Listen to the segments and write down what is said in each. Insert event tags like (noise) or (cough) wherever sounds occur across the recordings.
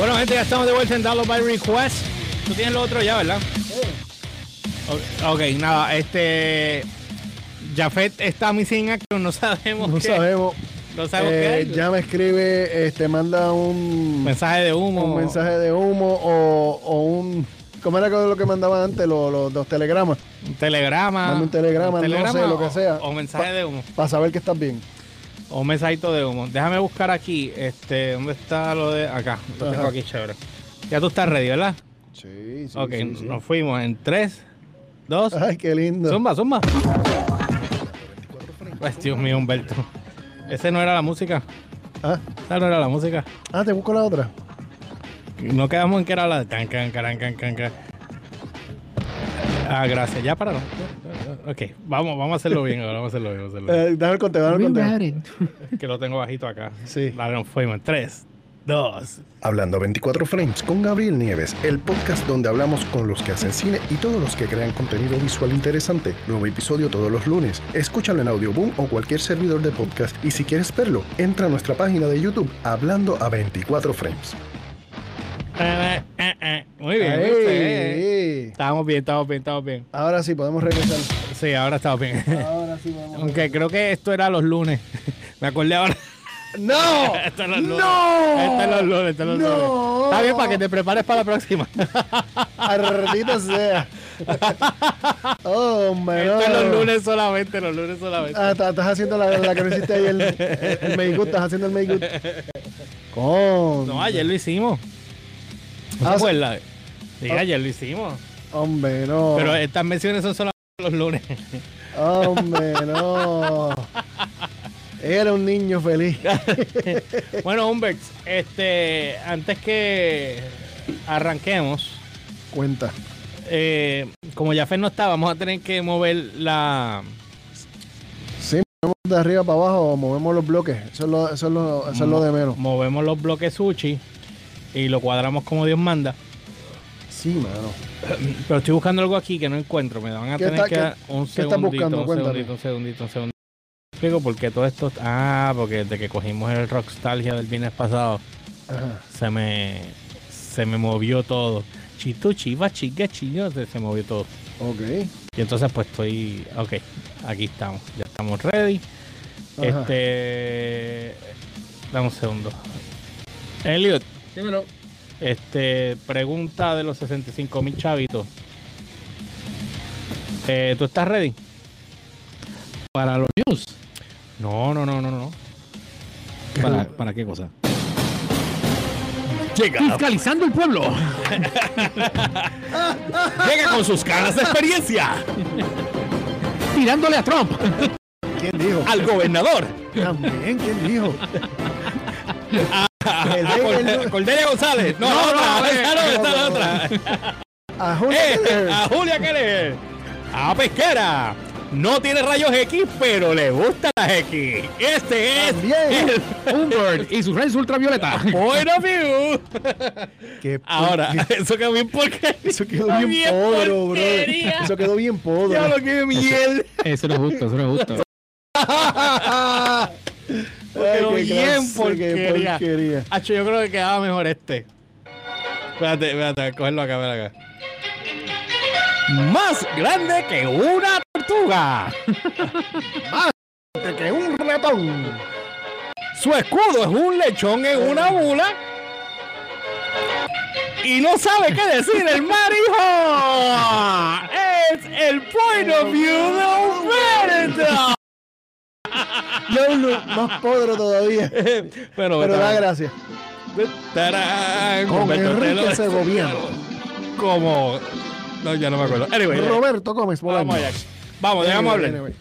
Bueno, gente, ya estamos de vuelta en Download by Request. Tú tienes lo otro ya, ¿verdad? Ok, ok, nada, este. Jafet está missing action, no sabemos. No qué- sabemos. No sabemos qué Eh, hay. ya me escribe, este, manda un, Mensaje de humo. un mensaje de humo o, o un. ¿Cómo era lo que mandaban antes los, los, los telegramas? Un telegrama. Manda un telegrama, no sé, lo que o- sea. O, mensaje de humo. Para saber que estás bien. O un mensajito de humo. Déjame buscar aquí. Este, ¿dónde está lo de. Acá. Lo tengo aquí, chévere. Ya tú estás ready, ¿verdad? Sí, sí. ok, sí, sí. nos fuimos en 3, 2. Ay, qué lindo. Zumba, zumba. Ay, Dios mío, Humberto. Ese no era la música. Ah, Esa no era la música. ah, te busco la otra. No quedamos en que era la de tan, can, can, can, can. Ah, gracias. Ya para Ok, vamos, vamos a hacerlo bien ahora. Vamos a hacerlo bien. Vamos a hacerlo bien. Eh, dame el conteo, dame el conteo. Que lo tengo bajito acá. Sí. Dale, nos fuimos en 3, 2. Hablando 24 Frames con Gabriel Nieves, el podcast donde hablamos con los que hacen cine y todos los que crean contenido visual interesante. Nuevo episodio todos los lunes. Escúchalo en Audioboom o cualquier servidor de podcast. Y si quieres verlo, entra a nuestra página de YouTube Hablando a 24 Frames. Eh, eh, eh. Muy bien. ¿viste? ey. Estamos bien, estamos bien, estamos bien. Ahora sí, podemos regresar. Sí, ahora estamos bien. Ahora sí podemos Aunque creo que esto era los lunes. Me acordé ahora. ¡No! (laughs) Esto es los lunes. ¡No! Esto es los lunes, esto es los No. lunes. Está bien para que te prepares para la próxima. (laughs) Ardito sea. Oh, (laughs) hombre, Esto es los lunes solamente, los lunes solamente. Ah, estás haciendo la, la que no hiciste ayer. El, el make estás haciendo el make. Con. No, ayer lo hicimos. ¿No Ah, te sí. acuerdas? Sí, ayer lo hicimos. Hombre, no. Pero estas menciones son solamente los lunes. Hombre, no. (laughs) Era un niño feliz. (laughs) bueno, Humbert, este, antes que arranquemos, Cuenta. eh, como Jafet no está, vamos a tener que mover la... Sí, movemos de arriba para abajo, movemos los bloques. Eso es lo, eso es lo, eso es lo de menos. Movemos los bloques sushi y lo cuadramos como Dios manda. Sí, mano. (clears throat) Pero estoy buscando algo aquí que no encuentro. Me van a ¿Qué tener está- que dar un segundito, buscando? un Cuéntame. segundito, un segundito, un segundito. Explico porque todo esto... Ah, porque desde que cogimos el Rockstalgia del viernes pasado, Ajá. se me, se me movió todo. Chito, chiva, chica, chillo, se, se movió todo. Ok. Y entonces pues estoy... Ok, aquí estamos. Ya estamos ready. Ajá. Este... Dame un segundo. Elliot, Dímelo. este, pregunta de los 65 mil chavitos. Eh, ¿Tú estás ready? Para los news. No, no, no, no, no. ¿Para, ¿Para qué cosa? Llega, Fiscalizando el pueblo. (laughs) llega con sus caras de experiencia Tirándole a Trump. ¿Quién dijo? al gobernador. También, ¿quién dijo? A El- Cor- el- Cordelia González. No, No, no, no, esa otra. A Julia Eh, Keller. a Julia Keller. A Pesquera. No tiene rayos X, pero le gustan las X. Este es También. Humbert y sus rayos ultravioleta. of view. Qué Ahora, eso quedó bien porque Eso quedó bien podro, bro. Eso quedó bien podro. Ya lo que miel. Eso no es justo, eso no es justo. (laughs) Ay, Quedó qué bien porquería. porquería. Hacho, yo creo que quedaba mejor este. Espérate, espérate, cogerlo acá, ven acá. Más grande que una tortuga. (laughs) Que un ratón. Su escudo es un lechón en una bula. Y no sabe qué decir el marijo. (laughs) Es el point of view de Humberto. No, más podro todavía. (laughs) Pero, Pero da gracias. Tarán, Con Humberto Enrique. Segoviano. Como. No, ya no me acuerdo. Anyway, Roberto Gómez vamos Bolaño. allá. Vamos, dejamos Anyway, hablar. anyway.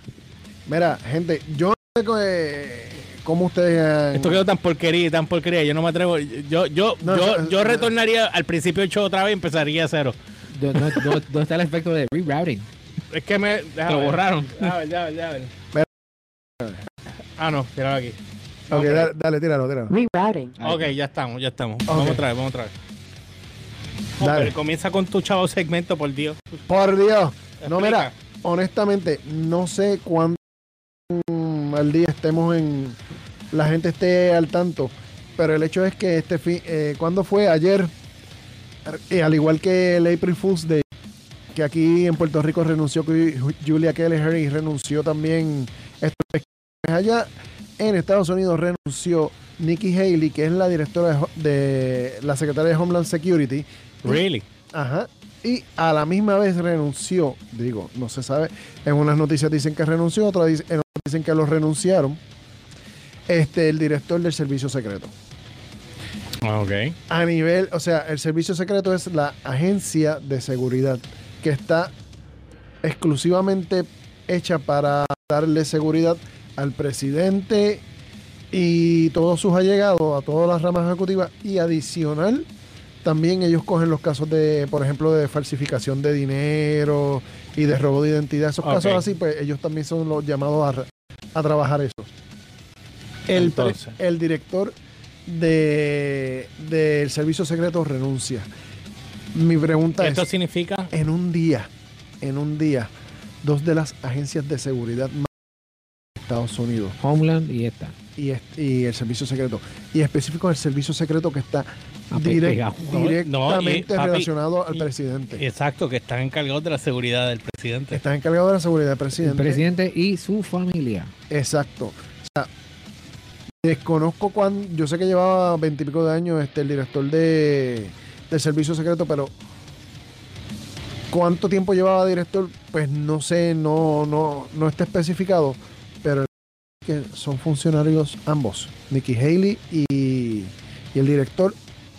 Mira, gente, yo no sé eh, cómo ustedes Esto quedó tan porquería, tan porquería. Yo no me atrevo. Yo, yo, No, yo, retornaría al principio del show otra vez y empezaría a cero. ¿Dó- dó- dó- ¿Dónde está el efecto de rerouting? Es que me. déjame Lo ver. borraron. A ver, ya, ver, ya. Ah, no, tíralo aquí. Ok, dale, dale, tíralo, tíralo. Rerouting. Ok, ya estamos, ya estamos. Vamos otra vez, vamos otra vez. Dale. Hombre, comienza con tu chavo segmento, por Dios. Por Dios. No, Explica. mira, honestamente, no sé cuándo al día estemos en. La gente esté al tanto. pero el hecho es que este fin, eh, ¿cuándo fue? Ayer, eh, al igual que el April Fool's Day, que aquí en Puerto Rico renunció Ju- Julia Kelleher y renunció también estos allá en Estados Unidos renunció Nikki Haley, que es la directora de, la secretaria de Homeland Security. Really? Ajá. Y a la misma vez renunció, digo, no se sabe, en unas noticias dicen que renunció, otras dic- en otras dicen que lo renunciaron, este, el director del servicio secreto. Ok. A nivel, o sea, el servicio secreto es la agencia de seguridad que está exclusivamente hecha para darle seguridad al presidente y todos sus allegados, a todas las ramas ejecutivas y adicional también ellos cogen los casos de, por ejemplo, de falsificación de dinero y de robo de identidad. Esos casos así, pues ellos también son los llamados a, a trabajar eso. El, Entonces. el director de, del servicio secreto renuncia. Mi pregunta Esto es, significa en un día, en un día, dos de las agencias de seguridad más de Estados Unidos Homeland y esta. y, es- y el servicio secreto, y específico el servicio secreto que está Ah, direct-. No, directamente y, papi, relacionado al presidente. Exacto, que están encargados de la seguridad del presidente. Está encargado de la seguridad del El presidente. presidente y su familia. Exacto. O sea, desconozco cuán, yo sé que llevaba veintipico de años este el director de del servicio secreto, pero cuánto tiempo llevaba director, pues no sé, no, no, no está especificado, que son funcionarios ambos, Nikki Haley y, y el director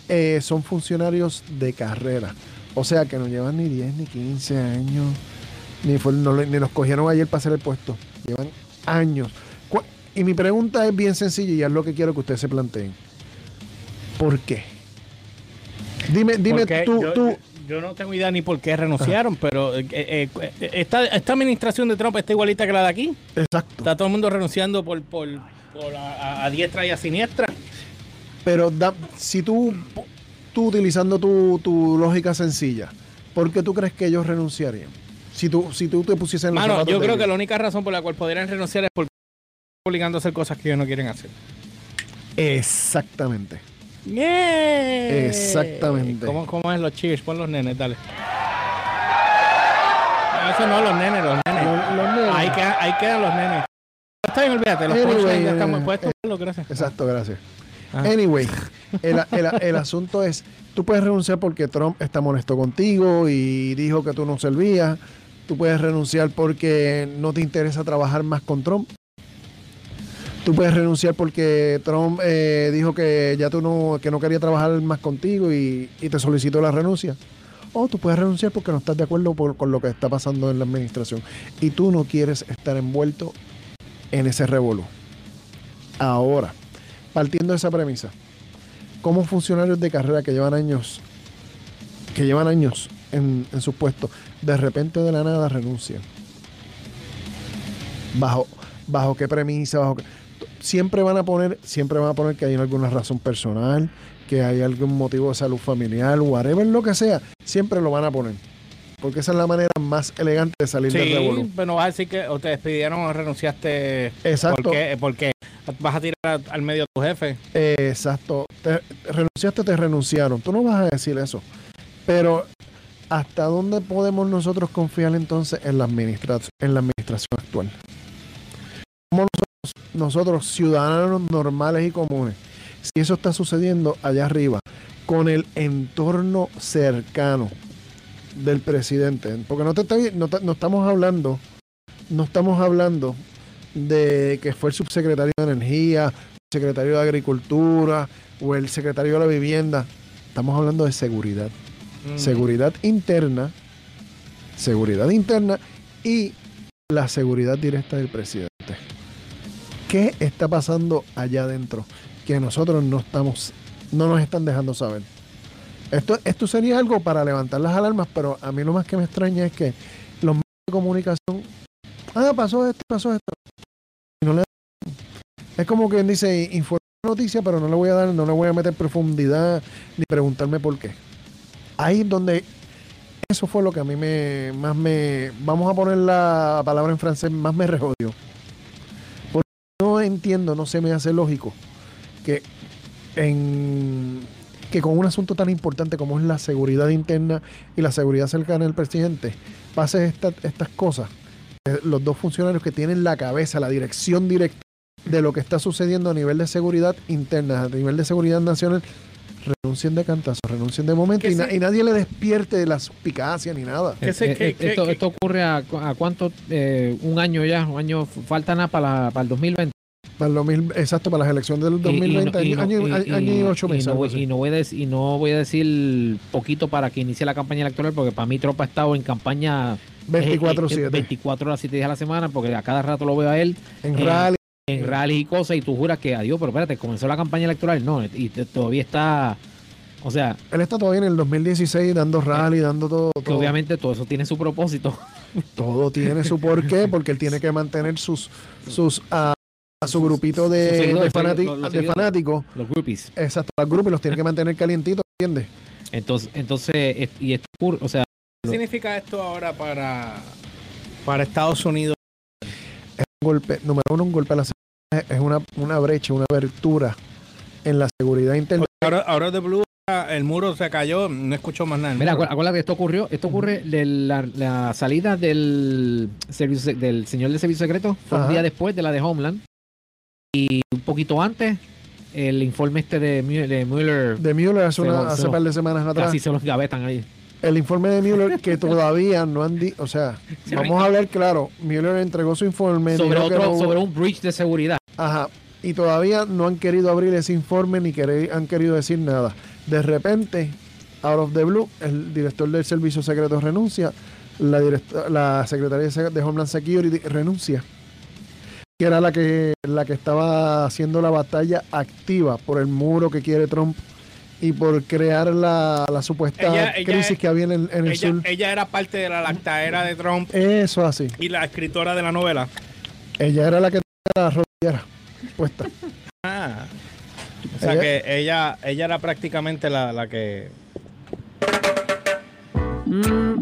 eh, son funcionarios de carrera. O sea que no llevan ni 10 ni 15 años, ni, fue- no le- ni los cogieron ayer para hacer el puesto. Llevan años. Y mi pregunta es bien sencilla y es lo que quiero que ustedes se planteen. ¿Por qué? Dime, dime Porque tú, yo, tú, yo no tengo idea ni por qué renunciaron, pero eh, eh, eh, esta, esta administración de Trump está igualita que la de aquí. exacto. Está todo el mundo renunciando por, por, por a, diestra y a siniestra. Pero da- si tú, tú utilizando tu, tu lógica sencilla, ¿por qué tú crees que ellos renunciarían? Si tú, si tú te pusieses en los Mano, zapatos yo creo que la única razón por la cual podrían renunciar es porque están obligando a hacer cosas que ellos no quieren hacer. Exactamente. Yeah. Exactamente. ¿Cómo, ¿Cómo es los cheers? Pon los nenes, dale. No, eso no, los nenes, los nenes. Los- los nenes. Ahí, quedan, ahí quedan los nenes. Está bien, olvídate, los Anyway, ya eh, están puestos. eh, gracias. Exacto, gracias. Ah. Anyway, el, el- el asunto es, tú puedes renunciar porque Trump está molesto contigo y dijo que tú no servías. Tú puedes renunciar porque no te interesa trabajar más con Trump. Tú puedes renunciar porque Trump eh, dijo que ya tú no, que no quería trabajar más contigo y, te solicitó la renuncia. O tú puedes renunciar porque no estás de acuerdo con lo que está pasando en la administración y tú no quieres estar envuelto en ese revolú. Ahora, partiendo de esa premisa, como funcionarios de carrera que llevan años, que llevan años en, en sus puestos, de repente de la nada renuncian. ¿Bajo, bajo qué premisa? Bajo qué- Siempre van a poner, siempre van a poner que hay alguna razón personal, que hay algún motivo de salud familiar, whatever lo que sea, siempre lo van a poner. Porque esa es la manera más elegante de salir del revolú. pero no vas a decir que o te despidieron o renunciaste. Exacto. Porque vas a tirar al medio a tu jefe. Exacto. Te, renunciaste, te renunciaron. Tú no vas a decir eso. Pero, ¿hasta dónde podemos nosotros confiar entonces en la, administra en la administración actual? Nosotros, ciudadanos normales y comunes, si eso está sucediendo allá arriba, con el entorno cercano del presidente, porque no, te, estoy- no, no estamos hablando, no estamos hablando de que fue el subsecretario de Energía, secretario de Agricultura o el secretario de la Vivienda. Estamos hablando de seguridad. Seguridad interna, seguridad interna y la seguridad directa del presidente. ¿Qué está pasando allá adentro que nosotros no estamos, no nos están dejando saber? Esto, esto sería algo para levantar las alarmas, pero a mí lo más que me extraña es que los medios de comunicación, ah, pasó esto, pasó esto. Y no le es como quien dice, informa noticia, pero no le voy a dar, no le voy a meter profundidad ni preguntarme por qué. Ahí es donde eso fue lo que a mí me más me vamos a poner la palabra en francés, más me rejodió. No entiendo, no se me hace lógico que en que con un asunto tan importante como es la seguridad interna y la seguridad cercana del presidente, pase esta- estas cosas. Eh, Los dos funcionarios que tienen la cabeza, la dirección directa de lo que está sucediendo a nivel de seguridad interna, a nivel de seguridad nacional, renuncien de cantazo, renuncien de momento y, na- sí. y nadie le despierte la suspicacia ni nada. ¿Qué se- Eh, qué- eh, qué- esto, qué- esto ocurre a, cu- a cuánto, eh, un año ya, un año, falta nada para, para el 2020. Para el 2000 exacto, para las elecciones del Y- y 2020, no- y año, no- año- y- año y y- ocho meses. no, voy, y no voy a decir, y no voy a decir poquito para que inicie la campaña electoral, porque para mí Trump ha estado en campaña eh, eh, 24/7. 24 horas, 7 días a la semana, porque a cada rato lo veo a él en eh, rally. en rallies y cosas, y tú juras que adiós, pero espérate, comenzó la campaña electoral, no, y todavía está, o sea, Él está todavía en el 2016 dando rally, dando todo. que obviamente todo eso tiene su propósito. Todo tiene su porqué, porque él tiene (laughs) que mantener sus, sus a, a su grupito de, seguidores, de fanati- los- los de seguidores. fanáticos. Los groupies. Exacto, grupo y los tiene que mantener calientitos, ¿entiendes? Entonces, entonces, es- y esto o sea, ¿Qué significa esto ahora para, para Estados Unidos? Un golpe, número uno, un golpe a la seguridad es una, una brecha, una abertura en la seguridad interna. Ahora, ahora de Blue, el muro se cayó, no escucho más nada. Mira, acu- acuérdate que esto ocurrió, esto ocurre de la, la salida del servicio se- del señor del servicio secreto, fue Ajá. un día después de la de Homeland y un poquito antes el informe este de, Mu- de Mueller De Mueller hace, una, hace lo- par de semanas atrás. casi se los gavetan ahí. El informe de Mueller que (laughs) todavía no han dicho, o sea, vamos a hablar claro, Mueller entregó su informe. Sobre otro, no- sobre un breach de seguridad. Ajá. Y todavía no han querido abrir ese informe ni querer- han querido decir nada. De repente, out of the blue, el director del servicio secreto renuncia, la, la secretaria de Se- de Homeland Security renuncia, que era la que, la que estaba haciendo la batalla activa por el muro que quiere Trump y por crear la, la supuesta Ella- ella crisis es- que había en el, en el Ella, sur. ella era parte de la lactaera de Trump Eso así. y la escritora de la novela. Ella era la que tenía la rodillera puesta. Ah. O sea Ella- que ella, ella era prácticamente la, la que. Mm.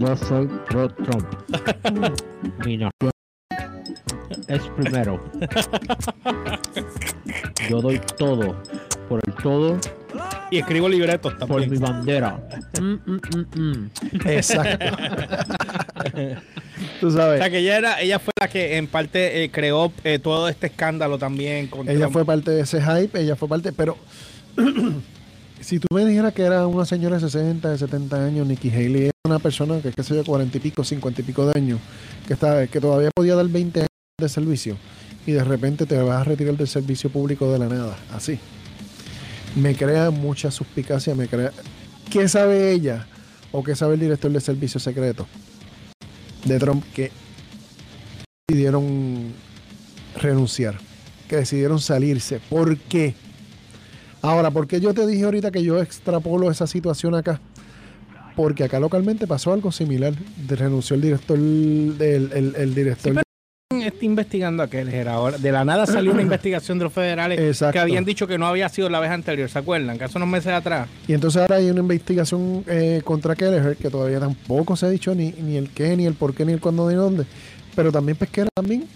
Yo soy pro Trump. (laughs) Mi nación es primero. Yo doy todo por el todo, Y escribo libretos por mi también. bandera. (laughs) Mm, mm, mm, mm. Exacto. Tú O sabes. sea que ella era, ella fue la que en parte eh, creó eh, todo este escándalo también con Ella Trump. fue parte de ese hype, ella fue parte, pero (clears throat) si tú me dijeras que era una señora de 60, de 70 años, Nikki Haley es una persona que, qué sé yo, 40 y pico, 50 y pico de años, que, está, que todavía podía dar 20 años de servicio y de repente te vas a retirar del servicio público de la nada, así. Me crea mucha suspicacia, me crea... ¿Qué sabe ella o qué sabe el director de servicio secreto de Trump que decidieron renunciar? que decidieron salirse. ¿Por qué? Ahora, ¿por qué yo te dije ahorita que yo extrapolo esa situación acá? Porque acá localmente pasó algo similar. Renunció el director del el, el director. Sí, Está investigando aquel era ahora. De la nada salió una (clears throat) investigación de los federales Exacto. que habían dicho que no había sido la vez anterior, ¿se acuerdan? Que hace unos meses atrás. Y entonces ahora hay una investigación eh, contra Kelleher que todavía tampoco se ha dicho ni, ni el qué, ni el por qué, ni el cuándo, ni dónde. Pero también Pesquera también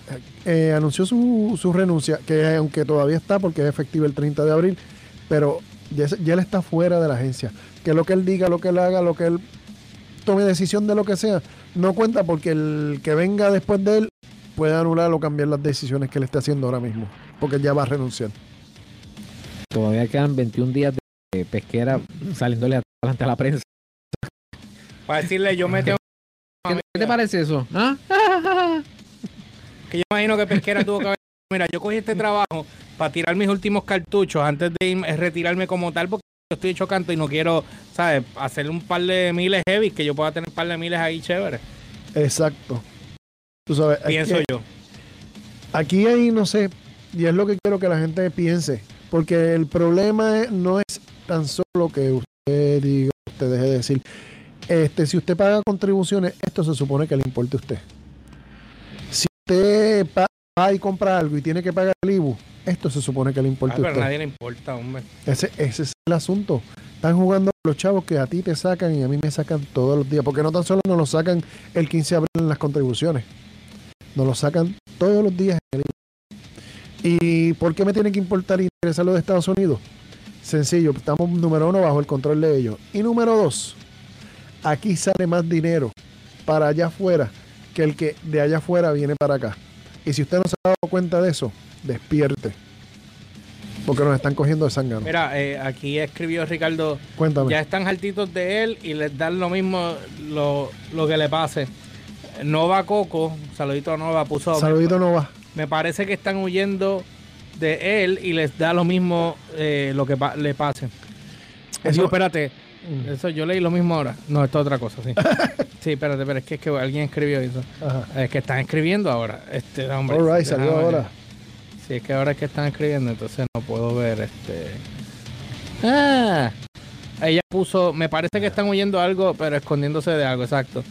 eh, anunció su, su renuncia, que aunque todavía está porque es efectiva el 30 de abril, pero ya, él está fuera de la agencia. Que lo que él diga, lo que él haga, lo que él tome decisión de lo que sea, no cuenta porque el que venga después de él puede anular o cambiar las decisiones que él esté haciendo ahora mismo, porque él ya va a renunciar. Todavía quedan 21 días de pesquera saliéndole adelante a la prensa. Para decirle, yo me tengo. ¿Qué, qué te parece eso? ¿Ah? Que yo imagino que Pesquera tuvo que haber. Mira, yo cogí este trabajo para tirar mis últimos cartuchos antes de retirarme como tal, porque yo estoy hecho canto y no quiero, ¿sabes? Hacer un par de miles heavy, que yo pueda tener un par de miles ahí chéveres. Exacto. Tú sabes, es Pienso yo. Aquí hay, no sé, y es lo que quiero que la gente piense, porque el problema no es tan solo que usted diga, usted deje de decir, este, si usted paga contribuciones, esto se supone que le importe a usted. Si usted va y compra algo y tiene que pagar el IBU, esto se supone que le Ah, importa a pero a usted. nadie le importa, hombre. Ese, ese es el asunto. Están jugando los chavos que a ti te sacan y a mí me sacan todos los días, porque no tan solo nos lo sacan el 15 de abril en las contribuciones, nos lo sacan todos los días en el IVA. ¿Y por qué me tiene que importar y interesar lo de Estados Unidos? Sencillo, estamos número uno bajo el control de ellos. Y número dos, aquí sale más dinero para allá afuera que el que de allá afuera viene para acá. Y si usted no se ha dado cuenta de eso, despierte. Porque nos están cogiendo de sangre. Mira, eh, aquí escribió Ricardo, Cuéntame. ya están hartitos de él y les dan lo mismo lo, lo que le pase. Nova Coco, saludito a Nova, puso. Saludito Nova. Me parece que están huyendo de él y les da lo mismo eh, lo que pa- le pase. Eso- Digo, espérate. Eso yo leí lo mismo ahora. No, esto es otra cosa, sí. (laughs) sí, espérate, pero es que, es que alguien escribió eso. Ajá. Es que están escribiendo ahora. Este, hombre. All right, salió déjame ver. ahora. Sí, es que ahora es que están escribiendo, entonces no puedo ver este. Ah, ella puso, me parece que están oyendo algo, pero escondiéndose de algo, exacto.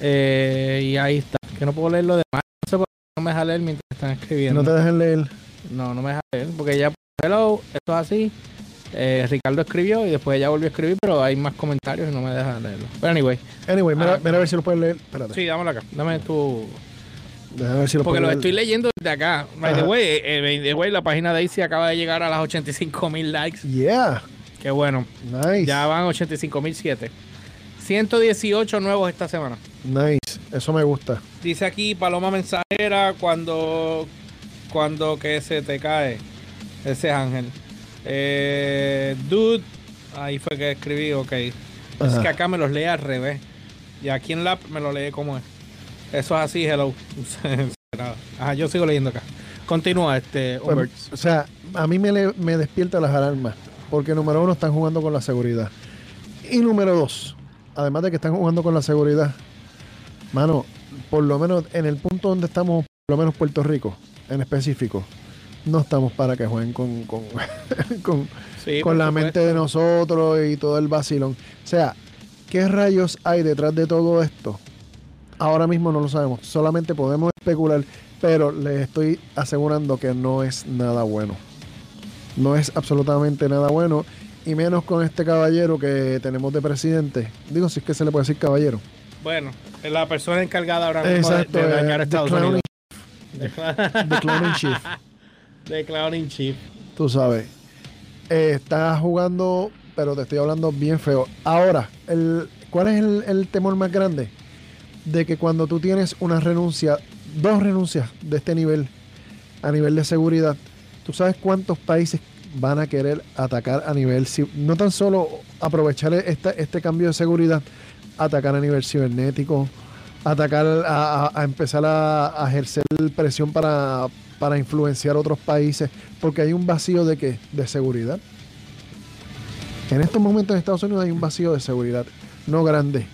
Eh, y ahí está. Que no puedo leer lo demás. No sé por qué no me deja leer mientras están escribiendo. No te dejen leer. No, no me deja leer, porque ella hello, esto es así. Eh, Ricardo escribió y después ella volvió a escribir, pero hay más comentarios y no me deja leerlo. Pero anyway, Anyway, mira, Ah. mira a ver si lo puedes leer. Espérate. sí, dámelo acá. Dame tu. Déjame ver si lo Porque lo leer. estoy leyendo desde acá. By the Ajá. way, eh, by the way, la página de Daisy acaba de llegar a las 85 mil likes. Yeah. Qué bueno. Nice. Ya van 85 mil 7. 118 nuevos esta semana. Nice. Eso me gusta. Dice aquí Paloma Mensajera cuando cuando que se te cae. Ese es Ángel. Eh, dude. Ahí fue que escribí, ok. Es Ajá. que acá me los lee al revés. Y aquí en la me lo lee como es. Eso es así, hello. (laughs) Ajá, yo sigo leyendo acá. Continúa, este, Pues, o sea, a mí me, le- me despierta las alarmas. Porque número uno, están jugando con la seguridad. Y número dos, además de que están jugando con la seguridad, mano, por lo menos en el punto donde estamos, por lo menos Puerto Rico, en específico, no estamos para que jueguen con, con, (laughs) con, Sí, con la supuesto. mente de nosotros y todo el vacilón. O sea, ¿qué rayos hay detrás de todo esto? Ahora mismo no lo sabemos. Solamente podemos especular, pero les estoy asegurando que no es nada bueno. No es absolutamente nada bueno. Y menos con este caballero que tenemos de presidente. Digo, si es que se le puede decir caballero. Bueno, es la persona encargada ahora mismo de- Exacto, de, eh, dañar the Estados clown Unidos. The Clown in Chief. De Clowning Chief. Tú sabes. Eh, está jugando, pero te estoy hablando bien feo. Ahora, el, ¿cuál es el, el temor más grande? De que cuando tú tienes una renuncia, dos renuncias de este nivel, a nivel de seguridad, ¿tú sabes cuántos países van a querer atacar a nivel, no tan solo aprovechar este cambio de seguridad, atacar a nivel cibernético, atacar a, empezar a, a ejercer presión para, para influenciar otros países, porque hay un vacío de qué? De seguridad. En estos momentos en Estados Unidos hay un vacío de seguridad, no grande.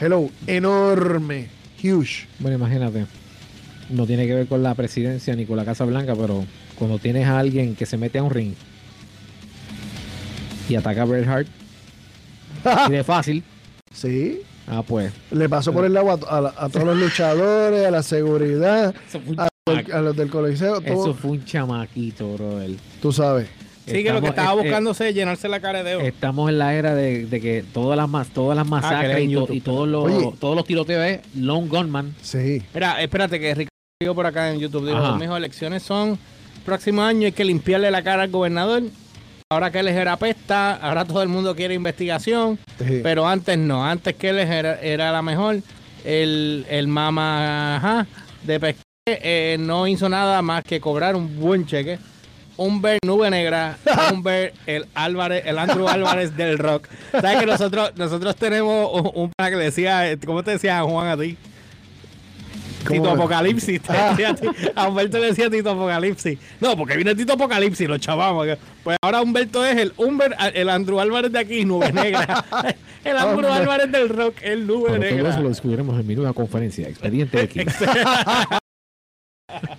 Hello, enorme, huge. Bueno, imagínate. No tiene que ver con la presidencia ni con la Casa Blanca, pero cuando tienes a alguien que se mete a un ring y ataca a Bret Hart, (laughs) y de fácil, Sí, ah, pues. le pasó por el lado a, a la- a todos los luchadores, a la seguridad, Eso fue un, a, a los del coliseo, todo, Eso fue un chamaquito, brother. tú sabes. Sí, que lo que estaba eh, buscándose es llenarse la cara de dedo. Estamos en la era de, de que todas las mas- todas las masacres Ah, en y, to- YouTube. y todos los Oye. todos los tiroteos es Lone Gunman. Sí, Mira, espérate que Ricardo por acá en YouTube, dijo, Ajá. mis elecciones son próximo año, hay que limpiarle la cara al gobernador. Ahora que él era apesta, ahora todo el mundo quiere investigación, sí. pero antes no, antes que él era, era la mejor. El, el mama ajá, de pesque eh, no hizo nada más que cobrar un buen cheque. Un ver nube negra, (laughs) un ver el Álvarez, el Andrew Álvarez del rock. ¿Sabes que nosotros, nosotros tenemos un, un pana que decía, ¿cómo te decía Juan a ti? ¿Cómo Tito? Apocalipsis. Ah. a Humberto le decía Tito Apocalipsis. No, porque viene Tito Apocalipsis, lo chavamos. Pues ahora Humberto es el Humber, el Andrew Álvarez de aquí, nube (laughs) negra. El Andrew. Álvarez del rock, el nube Pero todo negra. eso lo descubriremos en mi nueva conferencia, Expediente X. (laughs)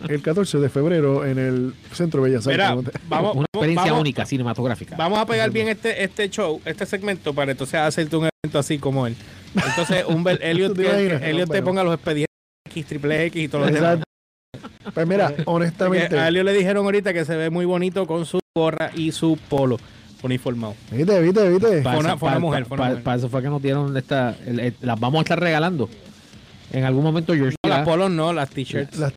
El 14 de febrero en el Centro Bellas Artes. Mira, ¿no te- vamos, Una experiencia vamos- única cinematográfica. Vamos a pegar bien este, este show, este segmento, para entonces hacerte un evento así como él. Entonces, (laughs) Humbert, Elliot. Elliot te ponga los expedientes X, triple X y todos los demás. Pues mira, Porque honestamente, a Elliot le dijeron ahorita que se ve muy bonito con su gorra y su polo uniformado. viste, viste, viste. Fue una- eso- fue una mujer, fue una pa- mujer. para eso fue que nos dieron esta. el- el- las vamos a estar regalando. En algún momento George No, las polos no, las t-shirts. Las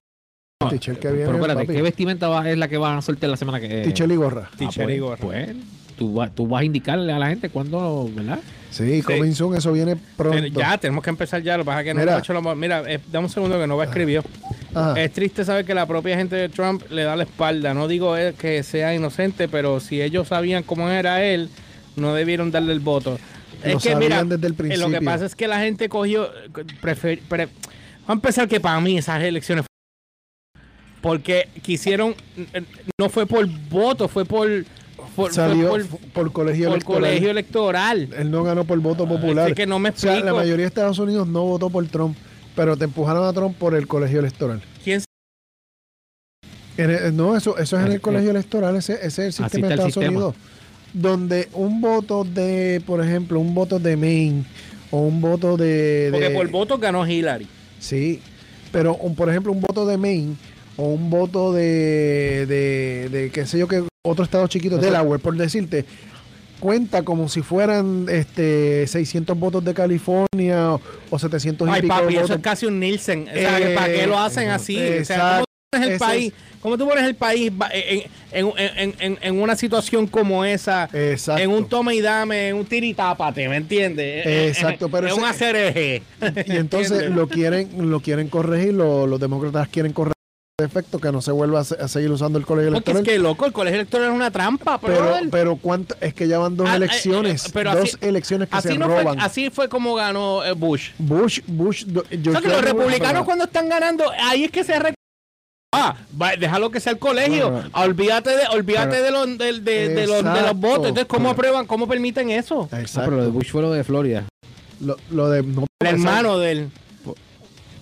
Tichel que viene, Pero espérate, papi. ¿qué vestimenta va- es la que van a soltar la semana que Tichel y gorra. Ah, Teacher pues, y gorra. pues, tú, vas- tú vas a indicarle a la gente cuándo, ¿verdad? Sí, coming soon, eso viene pronto. Ya, tenemos que empezar ya. Lo que pasa es que no Mira. hecho lo- Mira, eh, dame un segundo que Nova escribió. Ajá. Es triste saber que la propia gente de Trump le da la espalda. No digo que sea inocente, pero si ellos sabían cómo era él, no debieron darle el voto. Lo es que mira, desde el eh, lo que principio. pasa es que la gente cogió. prefer- pre- Vamos a empezar que para mí esas elecciones porque quisieron no fue por voto, fue por por, Salió por, por, colegio por electoral. colegio electoral. Él no ganó por voto popular. Es que no me o sea, explico. la mayoría de Estados Unidos no votó por Trump, pero te empujaron a Trump por el colegio electoral. ¿Quién En el- no, eso, eso es en Ah, el colegio electoral, ese, ese es el sistema de Estados sistema. Unidos. Donde un voto de, por ejemplo, un voto de Maine o un voto de... Porque por voto ganó Hillary. Sí, pero un, por ejemplo un voto de Maine o un voto de, de, de qué sé yo, que otro estado chiquito, Eso- Delaware, por decirte, cuenta como si fueran este 600 votos de California o, o 700 y Ay, pico papi, eso es casi un Nielsen. O sea, Eh, ¿para qué lo hacen así? O sea, ¿cómo tú pones el país? es- ¿Cómo tú pones el país en, en- en- en- en una situación como esa? Exacto. En un toma y dame, en un tiritápate, ¿me entiendes? Exacto, pero Es un acereje. y entonces (laughs) lo quieren lo quieren corregir, lo- los demócratas quieren corregir efecto que no se vuelva a, se- a seguir usando el colegio Porque es electoral. que, loco, el colegio electoral es una trampa, pero, pero cuánto es que ya van dos Ah, eh, elecciones, eh, pero dos así- elecciones que así, se no fue, así fue como ganó eh, Bush. Bush, Bush, do- O sea, George que los republicanos cuando están ganando, ahí es que se Ah, déjalo que sea el colegio. Bueno, olvídate de, olvídate pero- de los de, de- de los, de los votos. Entonces, ¿cómo Pero- aprueban? ¿Cómo permiten eso? Ah, Exacto. pero lo de Bush fue lo de Florida. Lo, lo de no, El hermano del.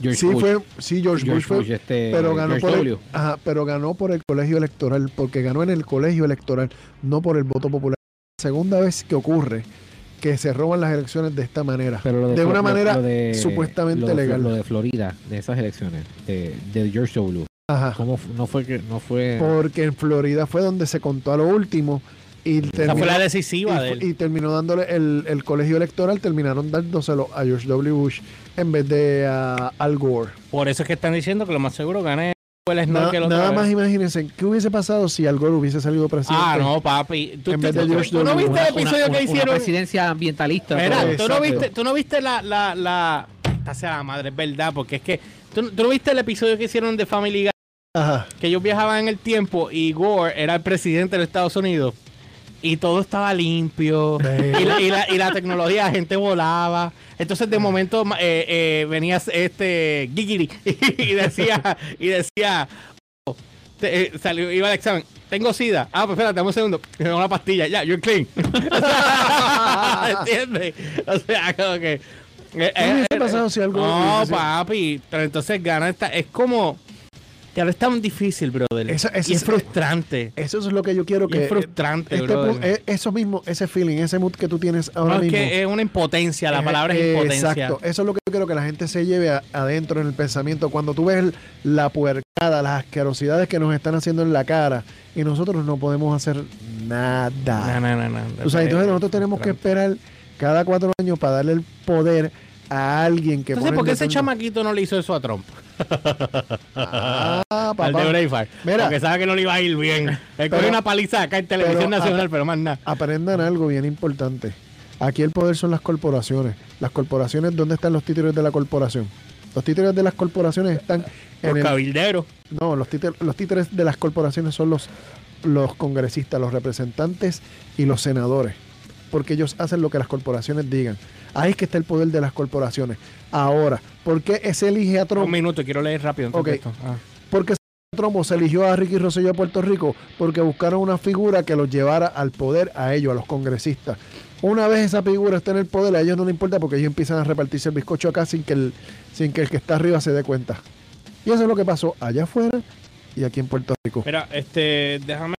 George sí Bush. fue sí George, George Bush fue Bush, este, pero ganó George por el, ajá, pero ganó por el colegio electoral porque ganó en el colegio electoral no por el voto popular segunda vez que ocurre que se roban las elecciones de esta manera Pero de una lo- manera lo de- supuestamente lo de Flo- legal. Lo de Florida, de esas elecciones, de, de George W. Ajá. ¿Cómo no fue que no fue porque en Florida fue donde se contó a lo último y terminó, fue la y, decisiva de fu- él. y terminó dándole el, el colegio electoral terminaron dándoselo a George W. Bush en vez de a Al Gore Por eso es que están diciendo que lo más seguro gane el Na- otra nada vez. más imagínense qué hubiese pasado si Al Gore hubiese salido presidente Ah, no, papi. ¿Tú, En tú- vez de tú- George tú no W. viste el episodio una- que una hicieron? presidencia ambientalista? Mira. ¿tú no viste, tú no viste la, la, la... Esta sea la madre, es verdad, porque es que... ¿tú, no- tú no viste el episodio que hicieron de Family Guy? Ajá. Que ellos viajaban en el tiempo y Gore era el presidente de los Estados Unidos. Y todo estaba limpio. Y, la, y, la, y la tecnología, la gente volaba. Entonces, de momento, eh, eh, venía este Gigiri (laughs) y decía, y decía, oh, te- eh, salió, iba al examen, tengo sida. Ah, pues espérate, dame un segundo. Me da una pastilla, ya, you're clean. (laughs) ¿Entiendes? O sea, como que. eh, ¿Qué hubiese eh, pasado si algo No, papi. Pero entonces gana esta. Es como. Ahora es tan difícil, brother. Y es es- frustrante. Eso es lo que yo quiero Y que. es frustrante, este brother. eh, eso mismo, ese feeling, ese mood que tú tienes ahora No, es mismo. que es una impotencia, la Eh, palabra es eh, impotencia. Exacto, eso es lo que yo quiero que la gente se lleve a- adentro en el pensamiento. Cuando tú ves la puercada, las asquerosidades que nos están haciendo en la cara y nosotros no podemos hacer nada. No, no, no, no. O sea, entonces nosotros tenemos que esperar cada cuatro años para darle el poder a alguien que Entonces, ¿por qué ese chamaquito no le hizo eso a Trump? Ah, Al de Braveheart. Mira. Porque sabe que no le iba a ir bien. Él cogió una paliza acá en televisión pero, nacional, pero más nada. Aprendan algo bien importante. Aquí el poder son las corporaciones. Las corporaciones, ¿dónde están los títulos de la corporación? Los títulos de las corporaciones están en Por el, cabildero. No, los títeres, los títeres de las corporaciones son los, los congresistas, los representantes y los senadores. Porque ellos hacen lo que las corporaciones digan. Ahí es que está el poder de las corporaciones. Ahora, ¿por qué se elige a Un Trump? minuto, quiero leer rápido. antes Ok. de esto. Ah. ¿Por qué Trump se eligió a Ricky Rosselló a Puerto Rico? Porque buscaron una figura que los llevara al poder a ellos, a los congresistas. Una vez esa figura está en el poder, a ellos no les importa porque ellos empiezan a repartirse el bizcocho acá sin que el, sin que el que está arriba se dé cuenta. Y eso es lo que pasó allá afuera y aquí en Puerto Rico. Mira, este, déjame.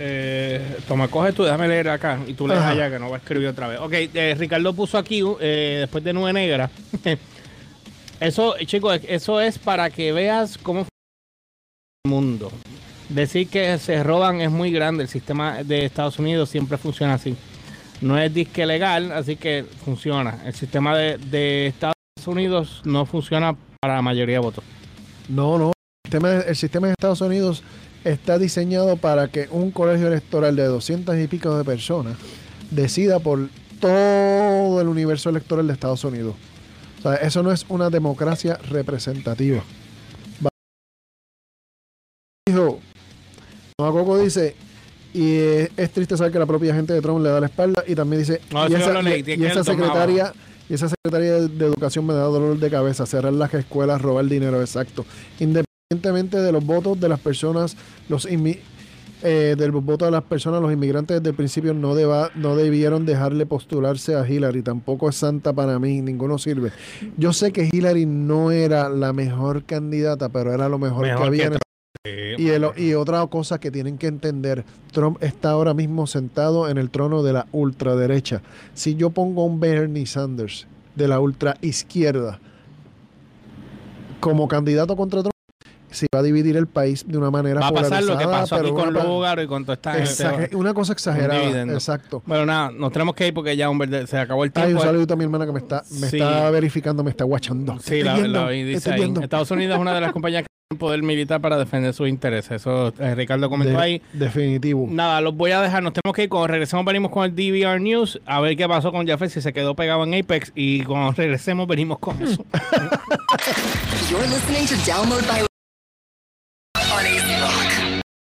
Eh, toma, coge tú, déjame leer acá. Y tú lees Ajá. allá, que no va a escribir otra vez. Ok, eh, Ricardo puso aquí, eh, después de Nube Negra. (laughs) eso, chicos, eso es para que veas cómo funciona el mundo. Decir que se roban es muy grande. El sistema de Estados Unidos siempre funciona así. No es disque legal, así que funciona. El sistema de, de Estados Unidos no funciona para la mayoría de votos. No, no. sistema, el sistema de Estados Unidos está diseñado para que un colegio electoral de 200 y pico de personas decida por todo el universo electoral de Estados Unidos. O sea, eso no es una democracia representativa. Va- Dijo, Coco dice, y es, es triste saber que la propia gente de Trump le da la espalda y también dice, No, y esa, y- y secretaria y esa secretaria de, de educación me da dolor de cabeza, cerrar las escuelas, robar dinero, exacto. Independientemente de los votos de las personas, los eh, del voto de las personas, los inmigrantes desde el principio no, deba, no debieron dejarle postularse a Hillary, tampoco es santa para mí, ninguno sirve. Yo sé que Hillary no era la mejor candidata, pero era lo mejor, Mejor que había que en el y, el- y otra cosa que tienen que entender, Trump está ahora mismo sentado en el trono de la ultraderecha. Si yo pongo un Bernie Sanders de la ultra izquierda como candidato contra Trump, se va a dividir el país de una manera Va a pasar lo que pasó aquí con Lugaro y con toda esta gente. Una cosa exagerada. Exacto. Bueno, nada, nos tenemos que ir porque ya hombre, se acabó el Hay tiempo. un saludito a mi hermana que me está, me Sí. está verificando, me está guachando. Sí, la, viendo, la vi, dice ahí. Estados Unidos es una de las compañías que tiene poder militar para defender sus intereses. Eso eh, Ricardo comentó De- ahí. Definitivo. Nada, los voy a dejar. Nos tenemos que ir. Cuando regresemos, venimos con el DVR News. A ver qué pasó con Jafet, si se quedó pegado en Apex. Y cuando regresemos, venimos con eso. (laughs) You're listening to Download by